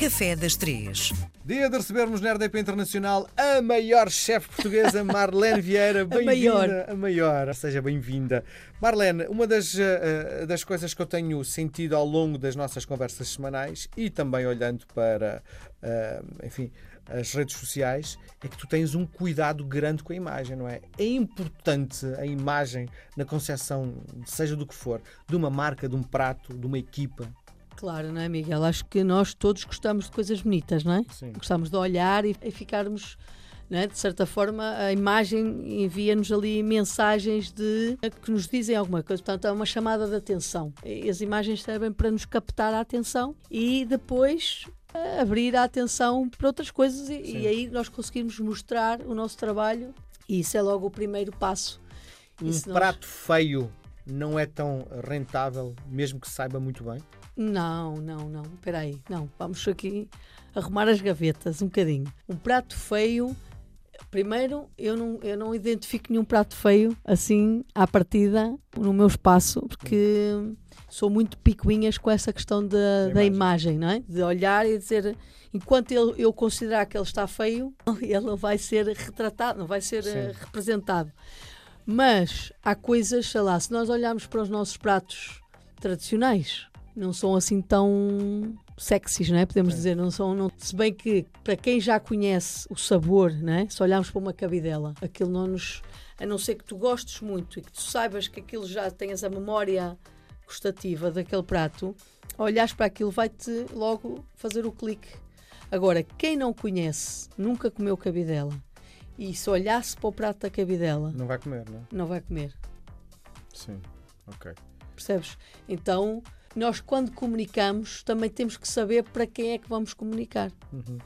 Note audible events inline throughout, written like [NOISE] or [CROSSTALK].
Café das Três. Dia de recebermos na RDP Internacional a maior chefe portuguesa, Marlene Vieira. [LAUGHS] Bem-vinda. A maior. Seja bem-vinda. Marlene, uma das, uh, das coisas que eu tenho sentido ao longo das nossas conversas semanais e também olhando para, uh, enfim, as redes sociais, é que tu tens um cuidado grande com a imagem, não é? É importante a imagem na concepção, seja do que for, de uma marca, de um prato, de uma equipa. Claro, não é, Miguel? Acho que nós todos gostamos de coisas bonitas, não é? Sim. Gostamos de olhar e, e ficarmos. É? De certa forma, a imagem envia-nos ali mensagens de que nos dizem alguma coisa. Portanto, é uma chamada de atenção. E as imagens servem para nos captar a atenção e depois eh, abrir a atenção para outras coisas e, e, aí nós conseguimos mostrar o nosso trabalho e isso é logo o primeiro passo. Um prato feio não é tão rentável, mesmo que saiba muito bem? Não, não, não. Espera aí. Não, vamos aqui arrumar as gavetas um bocadinho. Um prato feio... Primeiro, eu não, eu não identifico nenhum prato feio assim à partida no meu espaço, porque sou muito picuinhas com essa questão da, da imagem, não é? De olhar e dizer, enquanto eu, eu considerar que ele está feio, [LAUGHS] ele não vai ser retratado, não vai ser uh, representado. Mas há coisas, sei lá, se nós olharmos para os nossos pratos tradicionais, não são assim tão sexys, não é? Podemos é. dizer, não são. Não... Se bem que, para quem já conhece o sabor, não é? se olharmos para uma cabidela, aquilo não nos. A não ser que tu gostes muito e que tu saibas que aquilo já tenhas a memória gustativa daquele prato, olhares para aquilo vai-te logo fazer o clique. Agora, quem não conhece, nunca comeu cabidela, e se olhasse para o prato da cabidela... Não vai comer, não é? Não vai comer. Sim, ok. Percebes? Então, nós quando comunicamos também temos que saber para quem é que vamos comunicar. Uhum.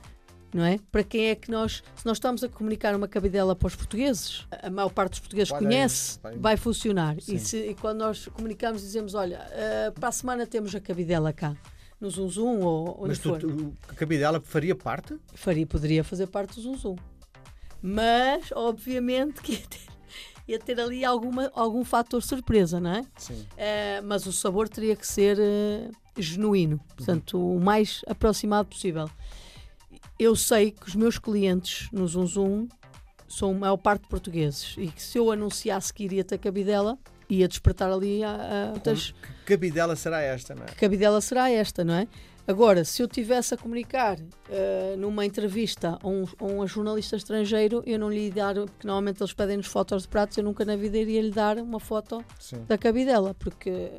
Não é? Para quem é que nós, se nós estamos a comunicar uma cabidela para os portugueses, a maior parte dos portugueses Pode conhece, ir, vai funcionar. E, se, e, quando nós comunicamos, dizemos: Olha, uh, para a semana temos a cabidela cá no Zum Zum ou, ou Mas tu, tu, a cabidela faria parte? Faria, poderia fazer parte do Zum Zum. Mas, obviamente, que [LAUGHS] ia ter ali alguma, algum fator surpresa, não é? Sim. Uh, mas o sabor teria que ser uh, genuíno, portanto, uhum. o mais aproximado possível. Eu sei que os meus clientes no Zoom Zoom são a maior parte portugueses e que se eu anunciasse que iria ter cabidela, ia despertar ali a, a muitas... Que cabidela será esta, não é? Que cabidela será esta, não é? Agora, se eu tivesse a comunicar uh, numa entrevista a um, a um, jornalista estrangeiro, eu não lhe ia dar, porque normalmente eles pedem-nos fotos de pratos, eu nunca na vida iria lhe dar uma foto Sim. da cabidela, porque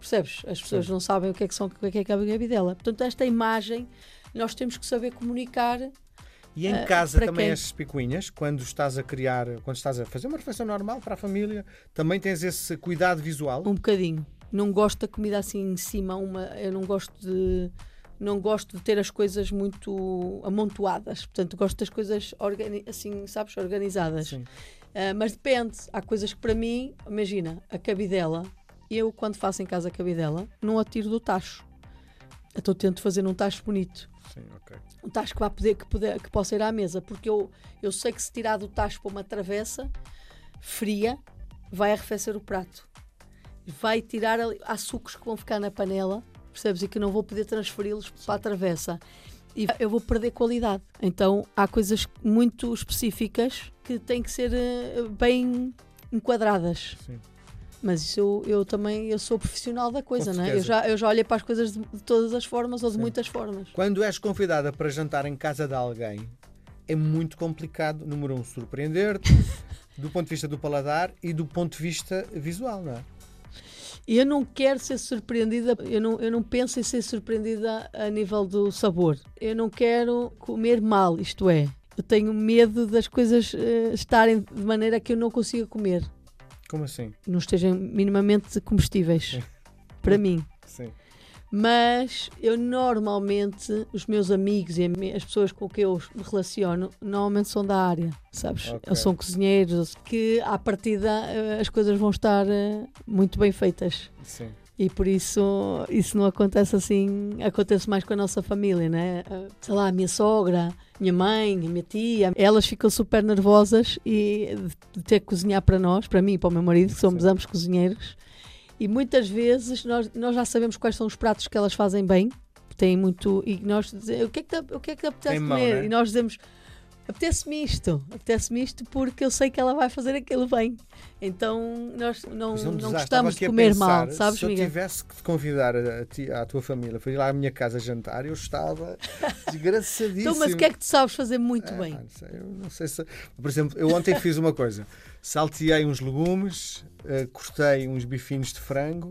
percebes? As pessoas Sim. não sabem o que é que são o que é, que é a cabidela. Portanto, esta imagem nós temos que saber comunicar. E em uh, casa também quem? as picuinhas, quando estás a criar, quando estás a fazer uma refeição normal para a família, também tens esse cuidado visual? Um bocadinho não gosto da comida assim em cima, uma, eu não gosto de não gosto de ter as coisas muito amontoadas, portanto gosto das coisas assim, sabes, organizadas. Uh, mas depende, há coisas que para mim, imagina, a cabidela, eu quando faço em casa a cabidela, não a tiro do tacho. Então tento fazer num tacho bonito. Sim, ok. Um tacho que, vá poder, que, poder, que possa ir à mesa, porque eu, eu sei que se tirar do tacho para uma travessa fria, vai arrefecer o prato vai tirar açúcares que vão ficar na panela, percebes? E que não vou poder transferi-los para a travessa. E eu vou perder qualidade. Então há coisas muito específicas que têm que ser uh, bem enquadradas. Sim. Mas isso eu, eu, também eu sou profissional da coisa, não é? Eu já, eu já olhei para as coisas de, de todas as formas ou de Sim. muitas formas. Quando és convidada para jantar em casa de alguém, é muito complicado, número um, surpreender-te, [LAUGHS] do ponto de vista do paladar e do ponto de vista visual, não é? Eu não quero ser surpreendida, eu não, eu não penso em ser surpreendida a nível do sabor. Eu não quero comer mal, isto é, eu tenho medo das coisas uh, estarem de maneira que eu não consiga comer. Como assim? Não estejam minimamente comestíveis. Para mim. Sim. Mas eu normalmente, os meus amigos e as pessoas com quem eu me relaciono, normalmente são da área, sabes? Okay. São cozinheiros, que à partida eh, as coisas vão estar eh, muito bem feitas. Sim. E por isso, isso não acontece assim, acontece mais com a nossa família, né? Eh, sei lá, a minha sogra, minha mãe, a minha tia, elas ficam super nervosas e de ter que cozinhar para nós, para mim e para o meu marido, que somos Sim. ambos cozinheiros e muitas vezes nós, nós já sabemos quais são os pratos que elas fazem bem, tem muito. E nós dizemos, o que é que te, o que é que te apetece Tem mão, comer? né? E nós dizemos, apetece-me isto, apetece-me isto porque eu sei que ela vai fazer aquilo bem. Então nós não, é um não gostamos de comer pensar, mal, sabes, Se eu Miguel? tivesse que te convidar a ti, à tua família para ir lá à minha casa jantar, eu estava [LAUGHS] desgraçadíssimo. Então, mas o que é que tu sabes fazer muito É, bem? não sei, eu não sei se. Por exemplo, eu ontem fiz uma coisa: salteei uns legumes, eh, cortei uns bifinhos de frango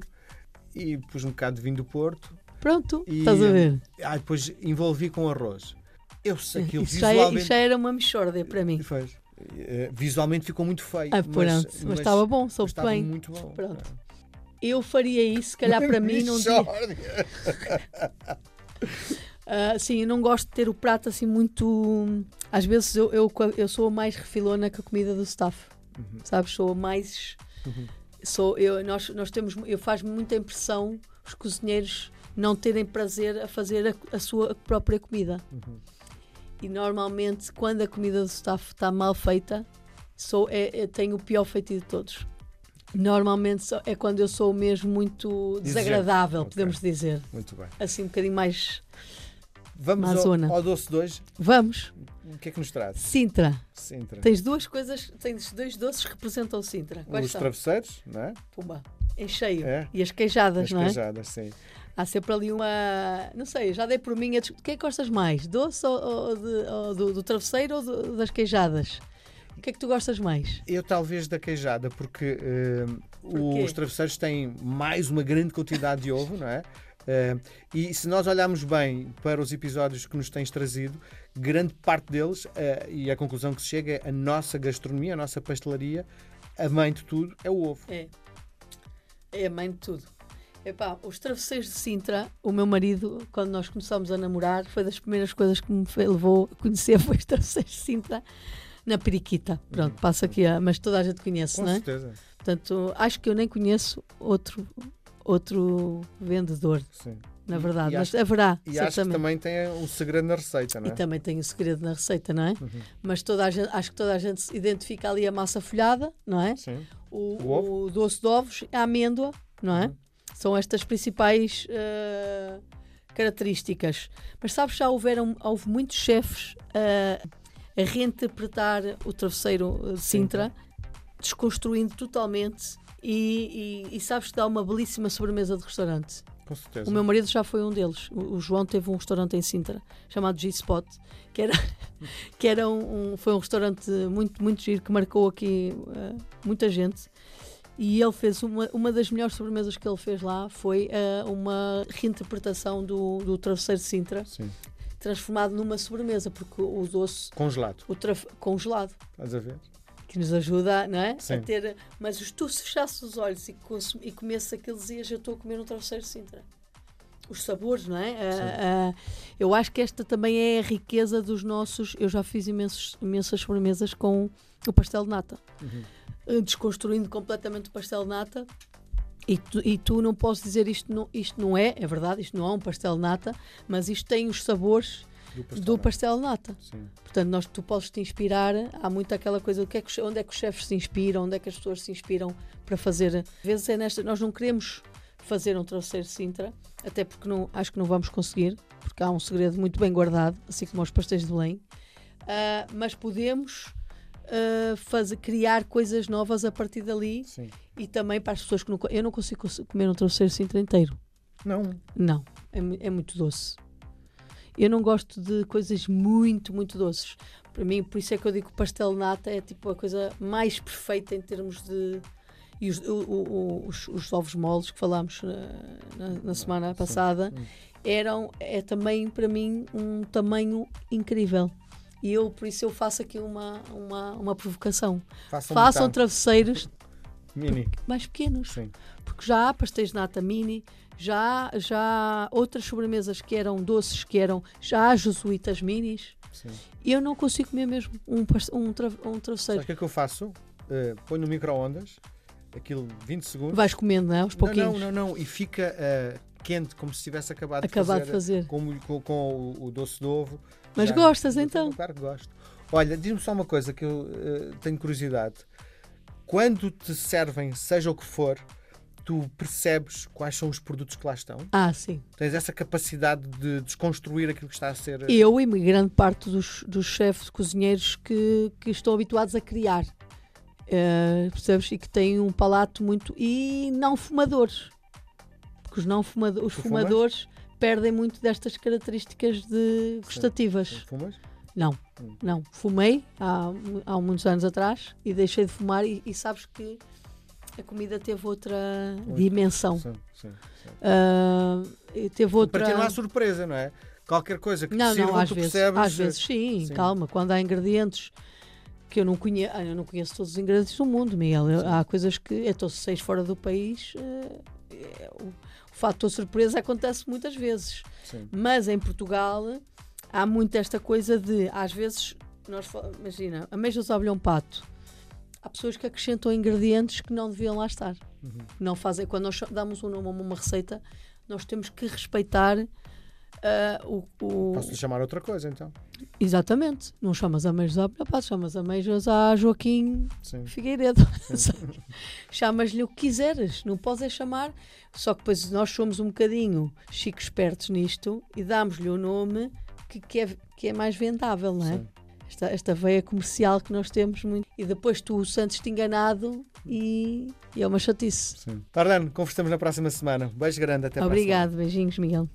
e pus um bocado de vinho do Porto. Pronto, E, estás a ver? Ah, depois envolvi com arroz. Eu sei que eu Isso já, é- visualmente. isso já era uma mexórdia para mim. Fez. Eh, Visualmente ficou muito feio. Ah, pronto, mas, estava bom, mas soube bem. muito bom. Pronto. Eu faria isso, se calhar para mim não tinha. Mixórdia. [LAUGHS] Ah, sim, eu não gosto de ter o prato assim muito. Às vezes eu, eu, eu sou a mais refilona que a comida do staff. Uhum. Sabes? Sou a mais. Sou, eu, nós, nós temos, eu faz muita impressão os cozinheiros não terem prazer a fazer a, a sua própria comida. Uhum. E normalmente, quando a comida do staff está mal feita, sou, é, é- tenho o pior feitio de todos. Normalmente é quando eu sou mesmo muito desagradável, Ok. podemos dizer. Muito bem. Assim, um bocadinho mais. Vamos ao, Mazona. ao doce hoje. Vamos, O que é que nos traz? Sintra. Sintra. Tens duas coisas, tens dois doces que representam Sintra. Quais Os são? travesseiros, não é? Pumba. Em cheio. É. E as queijadas, As não é? queijadas, sim. Há sempre ali uma. Não sei, já dei por mim. A... dis- O que é que gostas mais? Doce ou, ou de- ou do, do travesseiro ou do- das queijadas? O que é que tu gostas mais? Eu talvez da queijada, porque Porquê? os travesseiros têm mais uma grande quantidade de ovo, não é? Eh, e se nós olharmos bem para os episódios que nos tens trazido, grande parte deles, eh, e a conclusão que se chega é a nossa gastronomia, a nossa pastelaria, a mãe de tudo é o ovo. É. É a mãe de tudo. Epá, os travesseiros de Sintra, o meu marido, quando nós começámos a namorar, foi das primeiras coisas que me levou a conhecer [LAUGHS] foi os travesseiros de Sintra na Periquita. Pronto, passo aqui a. Mas toda a gente conhece, Com não é? certeza. Portanto, acho que eu nem conheço outro, outro vendedor, Sim. na E- verdade. e mas acho- haverá, E acho que certamente. também tem um segredo na receita, não E é? também tem o segredo na receita, não é? Uhum. Mas toda a gente, acho que toda a gente se identifica ali a massa folhada, não é? Sim. O, O o doce de ovos, a amêndoa, não é? Uhum. São estas principais eh, características. Mas sabes, já houveram, houve muitos chefes eh, a reinterpretar o travesseiro de Sintra, desconstruindo totalmente. E, e- e sabes que dá uma belíssima sobremesa de restaurante. Com certeza. O meu marido já foi um deles. O, João teve um restaurante em Sintra chamado G-Spot, que era, [LAUGHS] que era um, um- foi um restaurante muito, muito giro que marcou aqui eh, muita gente. E ele fez uma, uma das melhores sobremesas que ele fez lá foi eh, uma reinterpretação do, do travesseiro de Sintra, Sim. transformado numa sobremesa, porque o doce Congelado. o traf- congelado Estás a ver? que nos ajuda não é? Sim. a ter. Mas se tu se fechasses os olhos e, cons- e comesses aquilo, dizias: Eu estou a comer um travesseiro de Sintra. Os sabores, não é? Ah, ah, eu acho que esta também é a riqueza dos nossos. Eu já fiz imensos, imensas sobremesas com o pastel de nata, Uhum. Ah, desconstruindo completamente o pastel nata. E tu, e tu não posso dizer isto não, isto não é, é verdade, isto não é um pastel nata, mas isto tem os sabores Do pastel. do pastel nata. Sim. Portanto, nós, tu podes te inspirar. Há muito aquela coisa que é que, onde é que os chefes se inspiram, onde é que as pessoas se inspiram para fazer. Às vezes é nesta. Nós não queremos fazer um travesseiro Sintra, até porque não, acho que não vamos conseguir, porque há um segredo muito bem guardado, assim como os pastéis de Belém. Ah, mas podemos ah, fazer, criar coisas novas a partir dali Sim. e também para as pessoas que não. Eu não consigo cons- comer um travesseiro de Sintra inteiro. Não. Não, é, é muito doce. Eu não gosto de coisas muito, muito doces. Para mim, por isso é que eu digo que pastel nata é tipo a coisa mais perfeita em termos de. E os, o- o- os, os ovos moles que falámos eh, na, na semana passada eram é também para mim um tamanho incrível. E eu por isso eu faço aqui uma, uma, uma provocação. Façam, Façam travesseiros Mini. mais pequenos Sim. porque já há pastéis de nata mini, já, já há outras sobremesas que eram doces, que eram, já há jesuítas minis. Sim. E eu não consigo comer mesmo um, um, tra- um Sabe travesseiro. o que é que eu faço? Eh, ponho no micro-ondas, aquilo 20 segundos. Vais comendo, não é? Aos não, pouquinhos. não, não, não. E fica eh, quente, como se tivesse acabado, Acabado de de fazer. fazer. Com, com- com o, o doce de ovo. Mas Já- gostas, então? Claro que gosto. Olha, diz-me só uma coisa que eu eh, tenho curiosidade. Quando te servem, seja o que for, tu percebes quais são os produtos que lá estão? Ah, sim. Tens essa capacidade de desconstruir aquilo que está a ser. Eu e grande parte dos, dos chefes cozinheiros que, que estão habituados a criar. Uh, percebes? E que têm um palato muito. e não fumadores. Porque os, não fumado... os fumadores perdem muito destas características de gustativas. Sim. Fumas? Não, hum. não. Fumei há, há muitos anos atrás e deixei de fumar e, e sabes que a comida teve outra dimensão. Sim, sim, sim. Uh, teve outra... Para ti não há surpresa, não é? Qualquer coisa que não, te sirva, não, às tu vezes, percebes... Às vezes sim, sim, calma. Quando há ingredientes que eu não conheço, ah, eu não conheço todos os ingredientes do mundo, Miguel. Eu, há coisas que eu estou seis fora do país, uh, fator surpresa acontece muitas vezes. Sim. Mas em Portugal há muito esta coisa de, às vezes, nós imagina, ameijas ao abelhão pato há pessoas que acrescentam ingredientes que não deviam lá estar. Uhum. Não fazem. Quando nós damos um nome a uma receita, nós temos que respeitar uh, o, o. Posso-lhe chamar outra coisa então? Exatamente. Não chamas ameijos à Pá, chamas ameijos a Joaquim Sim. Figueiredo. [LAUGHS] Chamas-lhe o que quiseres. Não podes é chamar. Só que depois nós somos um bocadinho chico espertos nisto e damos-lhe o nome que, que, é, que é mais vendável, não é? Sim esta, esta veia comercial que nós temos muito. E depois tu sentes-te enganado e, e, é uma chatice. Sim. Conversamos na próxima semana. Um beijo grande, até Obrigado, beijinhos, Miguel.